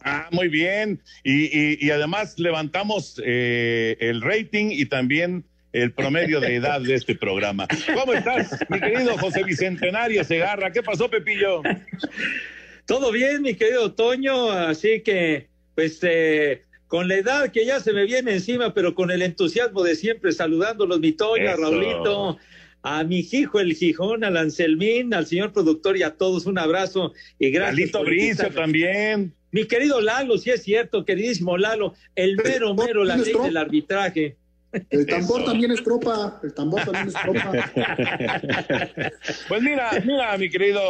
Ah, muy bien. Y, y, y además levantamos eh, el rating y también el promedio de edad de este programa. ¿Cómo estás, mi querido José Bicentenario Segarra? ¿Qué pasó, Pepillo? Todo bien, mi querido Toño, así que, pues, eh, con la edad que ya se me viene encima, pero con el entusiasmo de siempre, saludándolos, mi Toño, Raulito, a mi hijo el Gijón, al Anselmín, al señor productor y a todos un abrazo y gracias. Alito Bricio también. Mi querido Lalo, sí es cierto, queridísimo Lalo, el mero, mero, la ley del arbitraje. El tambor también es tropa, el tambor también es tropa. pues mira, mira, mi querido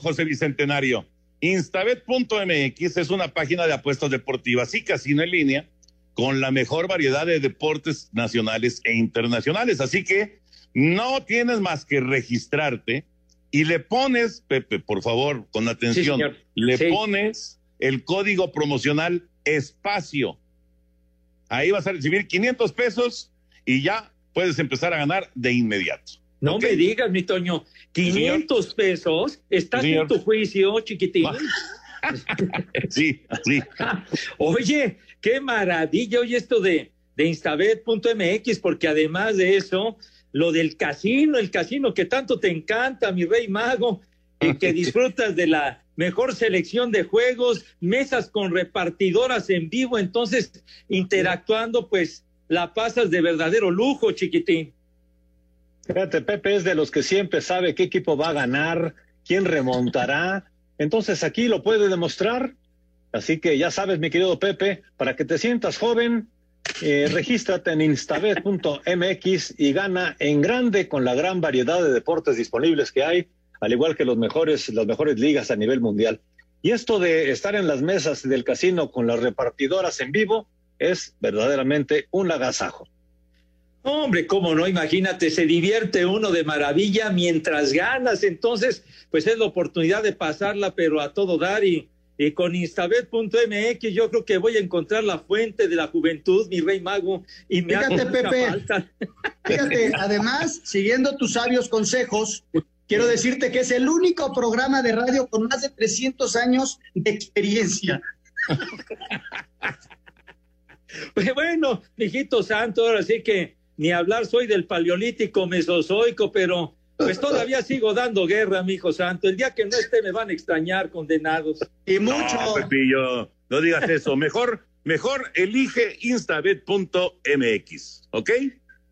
José Bicentenario, instabet.mx es una página de apuestas deportivas y casino en línea con la mejor variedad de deportes nacionales e internacionales. Así que no tienes más que registrarte y le pones, Pepe, por favor, con atención, le pones el código promocional espacio. Ahí vas a recibir 500 pesos y ya puedes empezar a ganar de inmediato. No me digas, mi Toño, 500 pesos, ¿estás en tu juicio, chiquitín? sí, sí. Oye, qué maravilla, oye, esto de, de instabet.mx, porque además de eso, lo del casino, el casino que tanto te encanta, mi rey mago, y que disfrutas de la mejor selección de juegos, mesas con repartidoras en vivo, entonces interactuando, pues la pasas de verdadero lujo, chiquitín. Fíjate, Pepe es de los que siempre sabe qué equipo va a ganar, quién remontará. Entonces aquí lo puede demostrar. Así que ya sabes, mi querido Pepe, para que te sientas joven, eh, regístrate en instabet.mx y gana en grande con la gran variedad de deportes disponibles que hay, al igual que los mejores, las mejores ligas a nivel mundial. Y esto de estar en las mesas del casino con las repartidoras en vivo es verdaderamente un agasajo. Hombre, cómo no, imagínate, se divierte uno de maravilla mientras ganas, entonces, pues es la oportunidad de pasarla, pero a todo dar y y con instabet.mx yo creo que voy a encontrar la fuente de la juventud, mi rey mago, y me Fíjate, Pepe, Fíjate, además, siguiendo tus sabios consejos, quiero decirte que es el único programa de radio con más de 300 años de experiencia. Pues bueno, hijito santo, ahora sí que ni hablar soy del paleolítico mesozoico, pero pues todavía sigo dando guerra, mi hijo santo. El día que no esté me van a extrañar, condenados. Y mucho. No, Pepillo, no digas eso. Mejor, mejor elige instabet.mx, ¿ok?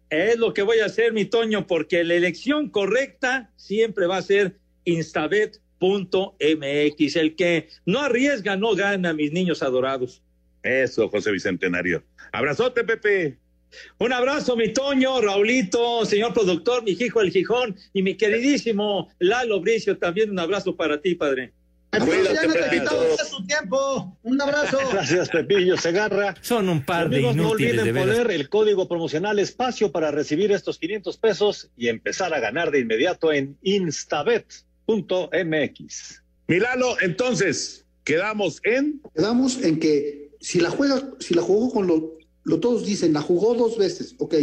Es lo que voy a hacer, mi Toño, porque la elección correcta siempre va a ser instabet.mx. El que no arriesga no gana, mis niños adorados. Eso, José Bicentenario. Abrazote, Pepe. Un abrazo, mi Toño, Raulito, señor productor, mi hijo el Gijón y mi queridísimo Lalo Bricio, también un abrazo para ti, padre. tiempo. Un abrazo. Gracias, Pepillo Segarra. Son un par de inútiles. No olviden poner el código promocional espacio para recibir estos 500 pesos y empezar a ganar de inmediato en instabet.mx. Milalo, entonces, quedamos en. Quedamos en que si la juega, si la jugó con los lo todos dicen, la jugó dos veces, ok,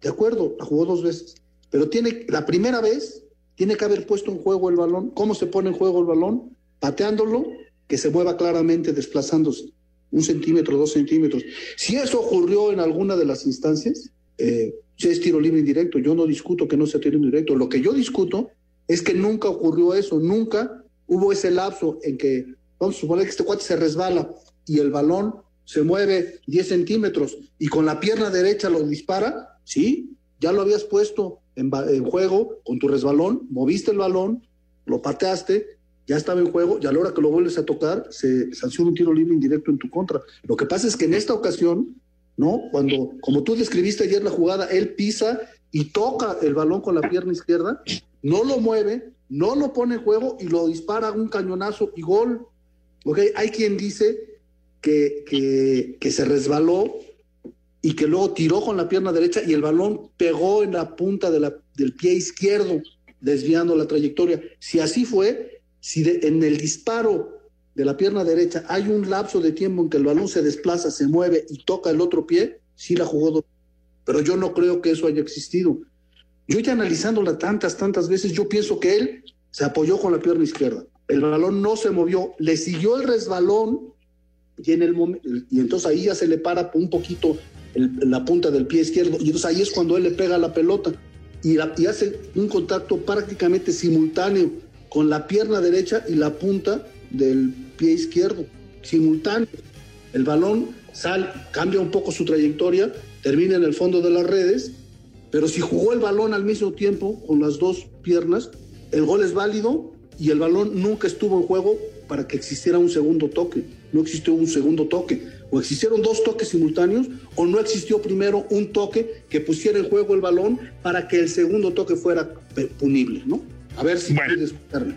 de acuerdo, la jugó dos veces, pero tiene, la primera vez tiene que haber puesto en juego el balón. ¿Cómo se pone en juego el balón? Pateándolo, que se mueva claramente, desplazándose un centímetro, dos centímetros. Si eso ocurrió en alguna de las instancias, eh, es tiro libre indirecto. Yo no discuto que no sea tiro indirecto. Lo que yo discuto es que nunca ocurrió eso, nunca hubo ese lapso en que, vamos a suponer que este cuate se resbala y el balón se mueve 10 centímetros y con la pierna derecha lo dispara, sí, ya lo habías puesto en, juego con tu resbalón, moviste el balón, lo pateaste, ya estaba en juego y a la hora que lo vuelves a tocar se sanciona un tiro libre indirecto en tu contra. Lo que pasa es que en esta ocasión, ¿no? Cuando, como tú describiste ayer la jugada, él pisa y toca el balón con la pierna izquierda, no lo mueve, no lo pone en juego y lo dispara un cañonazo y gol. ¿Ok? Hay quien dice que, que, se resbaló y que luego tiró con la pierna derecha y el balón pegó en la punta de del pie izquierdo, desviando la trayectoria. Si así fue, si en el disparo de la pierna derecha hay un lapso de tiempo en que el balón se desplaza, se mueve y toca el otro pie, sí la jugó dos. Pero yo no creo que eso haya existido. Yo ya analizándola tantas, tantas veces, yo pienso que él se apoyó con la pierna izquierda. El balón no se movió, le siguió el resbalón y, en el y entonces ahí ya se le para un poquito la punta del pie izquierdo y entonces ahí es cuando él le pega la pelota y, y hace un contacto prácticamente simultáneo con la pierna derecha y la punta del pie izquierdo, simultáneo. El balón sale, cambia un poco su trayectoria, termina en el fondo de las redes, pero si jugó el balón al mismo tiempo con las dos piernas, el gol es válido y el balón nunca estuvo en juego para que existiera un segundo toque. No existió un segundo toque. O existieron dos toques simultáneos o no existió primero un toque que pusiera en juego el balón para que el segundo toque fuera punible, ¿no? A ver si Bueno. puedes escucharme.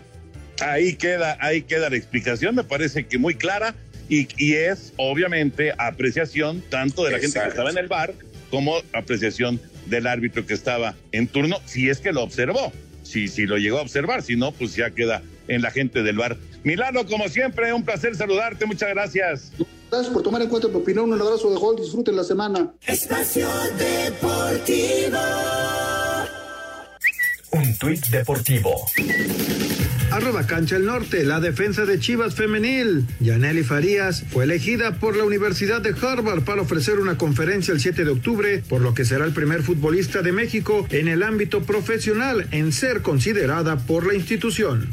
Ahí queda, ahí queda la explicación, me parece que muy clara y, y es obviamente apreciación tanto de la gente que estaba en el bar como apreciación del árbitro que estaba en turno, si es que lo observó, si, si lo llegó a observar, si no, pues ya queda en la gente del bar. Milano, como siempre, un placer saludarte, muchas gracias. Gracias por tomar en cuenta mi opinión. Un abrazo de gol. Disfruten la semana. Espacio Deportivo. Un tuit deportivo. Arroba Cancha el Norte, la defensa de Chivas femenil. Yaneli Farías fue elegida por la Universidad de Harvard para ofrecer una conferencia el 7 de octubre, por lo que será el primer futbolista de México en el ámbito profesional en ser considerada por la institución.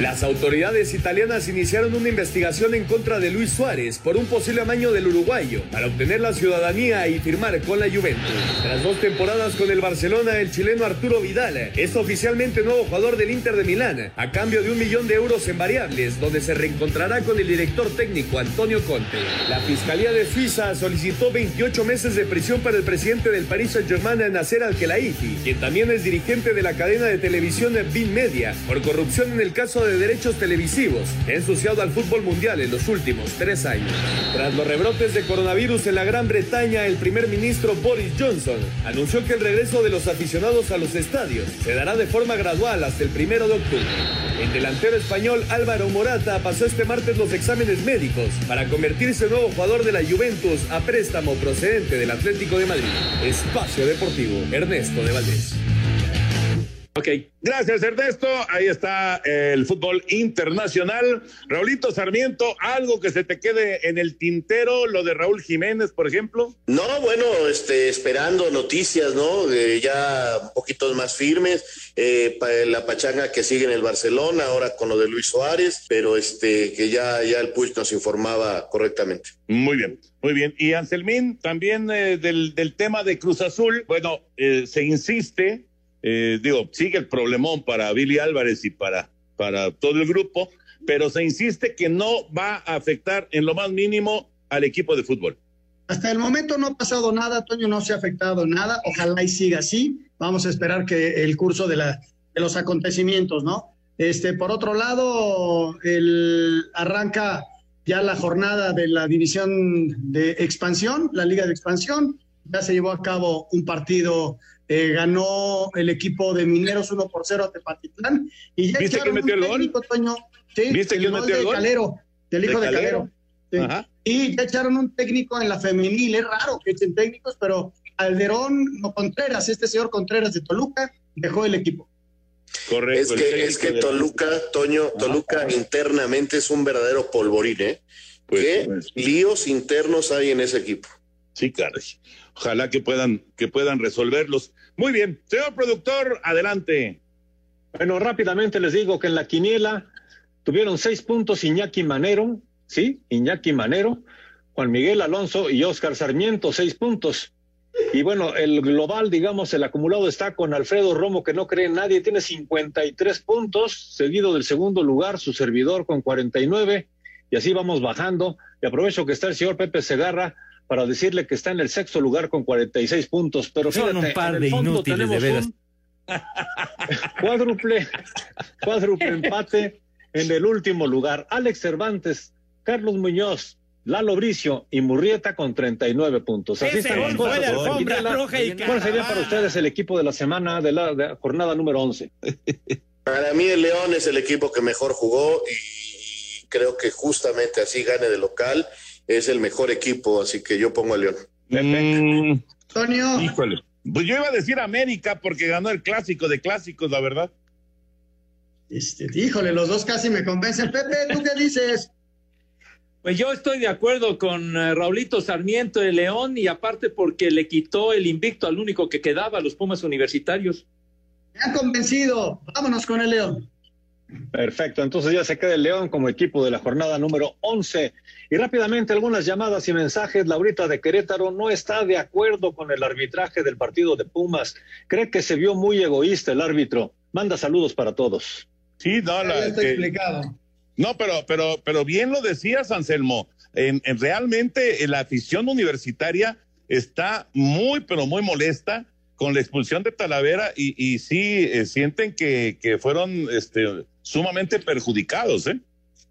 Las autoridades italianas iniciaron una investigación en contra de Luis Suárez por un posible amaño del uruguayo para obtener la ciudadanía y firmar con la Juventus. Tras dos temporadas con el Barcelona, el chileno Arturo Vidal es oficialmente nuevo jugador del Inter de Milán a cambio de un millón de euros en variables, donde se reencontrará con el director técnico Antonio Conte. La Fiscalía de Suiza solicitó 28 meses de prisión para el presidente del Paris Saint-Germain, Nasser Al-Khelaifi, quien también es dirigente de la cadena de televisión Bin Media, por corrupción en el caso de derechos televisivos, ensuciado al fútbol mundial en los últimos tres años. Tras los rebrotes de coronavirus en la Gran Bretaña, el primer ministro Boris Johnson anunció que el regreso de los aficionados a los estadios se dará de forma gradual hasta el primero de octubre. El delantero español Álvaro Morata pasó este martes los exámenes médicos para convertirse en nuevo jugador de la Juventus a préstamo procedente del Atlético de Madrid. Espacio Deportivo, Ernesto de Valdés. Ok. Gracias, Ernesto. Ahí está el fútbol internacional. Raulito Sarmiento, algo que se te quede en el tintero, lo de Raúl Jiménez, por ejemplo. No, bueno, este, esperando noticias, ¿no? Eh, ya un poquito más firmes. Eh, pa- la pachanga que sigue en el Barcelona, ahora con lo de Luis Suárez, pero este, que ya, ya el Puig nos informaba correctamente. Muy bien, muy bien. Y Anselmín, también eh, del, del tema de Cruz Azul, bueno, eh, se insiste, eh, digo, sigue el problemón para Billy Álvarez y para, para todo el grupo, pero se insiste que no va a afectar en lo más mínimo al equipo de fútbol. Hasta el momento no ha pasado nada, Toño, no se ha afectado nada. Ojalá y siga así. Vamos a esperar que el curso de, la, de los acontecimientos, ¿no? Este, por otro lado, el, arranca ya la jornada de la división de expansión, la liga de expansión. Ya se llevó a cabo un partido, eh, ganó el equipo de Mineros 1 por 0 a Tepatitlán. Y ya ¿Viste quién metió un el gol? técnico, Toño. Sí, ¿Viste el quién gol metió el de gol? Calero, del hijo ¿De de, Calero? Calero. Sí. Ajá. Y ya echaron un técnico en la femenil, es raro que echen técnicos, pero Alderón o Contreras, este señor Contreras de Toluca, dejó el equipo. Correcto. Es que, es que técnico de- Toluca, Toño, Toluca internamente es un verdadero polvorín, ¿eh? Pues, ¿Qué pues. líos internos hay en ese equipo? Sí, caray. Ojalá que puedan, que puedan resolverlos. Muy bien. Señor productor, adelante. Bueno, rápidamente les digo que en la quiniela tuvieron seis puntos Iñaki Manero, ¿sí? Iñaki Manero, Juan Miguel Alonso y Oscar Sarmiento, seis puntos. Y bueno, el global, digamos, el acumulado está con Alfredo Romo, que no cree nadie, tiene 53 puntos, seguido del segundo lugar, su servidor con 49, y así vamos bajando. Y aprovecho que está el señor Pepe Segarra para decirle que está en el sexto lugar con 46 puntos. Pero Son fíjate, un par en el de fondo inútiles, de tenemos veras. un cuádruple, cuádruple empate en el último lugar. Alex Cervantes, Carlos Muñoz, Lalo Bricio y Murrieta con 39 puntos. Así Ese están las gol fue la alfombra roja y ¿Cuál sería para ustedes el equipo de la semana de la, de la jornada número 11? Para mí el León es el equipo que mejor jugó y creo que justamente así gane de local. Es el mejor equipo, así que yo pongo a León. Mm, Antonio, híjole. Pues yo iba a decir América porque ganó el clásico de clásicos, la verdad. este, híjole, los dos casi me convencen. Pepe, ¿tú qué dices? Pues yo estoy de acuerdo con eh, Raulito Sarmiento de León y aparte porque le quitó el invicto al único que quedaba, los Pumas Universitarios. Me han convencido. Vámonos con el León. Perfecto, entonces ya se queda el León como equipo de la jornada número 11. Y rápidamente algunas llamadas y mensajes. Laurita de Querétaro no está de acuerdo con el arbitraje del partido de Pumas. Cree que se vio muy egoísta el árbitro. Manda saludos para todos. Sí, no, la, está eh, explicado. no, pero, pero, pero bien lo decías, Anselmo. En, en realmente eh, la afición universitaria está muy, pero muy molesta con la expulsión de Talavera y, y sí eh, sienten que, que fueron este, sumamente perjudicados, ¿eh?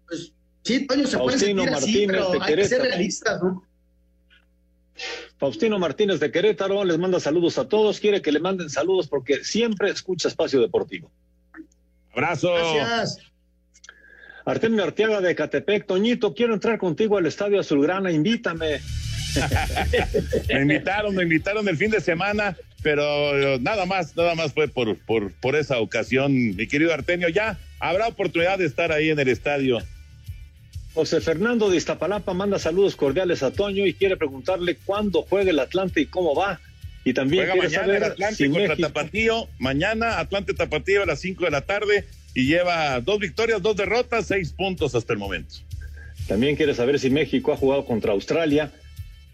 Pues sí, Toño, se puede Faustino así, Martínez pero de hay que ser Querétaro. realistas, ¿no? Faustino Martínez de Querétaro les manda saludos a todos. Quiere que le manden saludos porque siempre escucha Espacio Deportivo. Abrazo. Gracias. Artemio Arteaga de Catepec. Toñito, quiero entrar contigo al Estadio Azulgrana. Invítame. me invitaron, me invitaron el fin de semana, pero eh, nada más, nada más fue por, por, por esa ocasión, mi querido Artemio. Ya habrá oportunidad de estar ahí en el estadio. José Fernando de Iztapalapa manda saludos cordiales a Toño y quiere preguntarle cuándo juega el Atlante y cómo va. Y también Juega quiere mañana saber el Atlante si contra México- Tapatío. Mañana Atlante Tapatío a las 5 de la tarde y lleva dos victorias, dos derrotas, seis puntos hasta el momento. También quiere saber si México ha jugado contra Australia.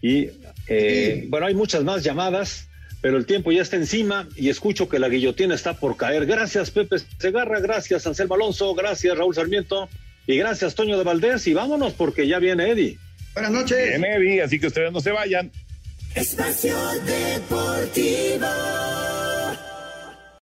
Y eh, bueno, hay muchas más llamadas, pero el tiempo ya está encima y escucho que la guillotina está por caer. Gracias, Pepe Segarra, gracias, Anselmo Alonso, gracias, Raúl Sarmiento y gracias, Toño de Valdés. Y vámonos porque ya viene Eddie. Buenas noches. Bien, Eddie, así que ustedes no se vayan. Espacio Deportivo.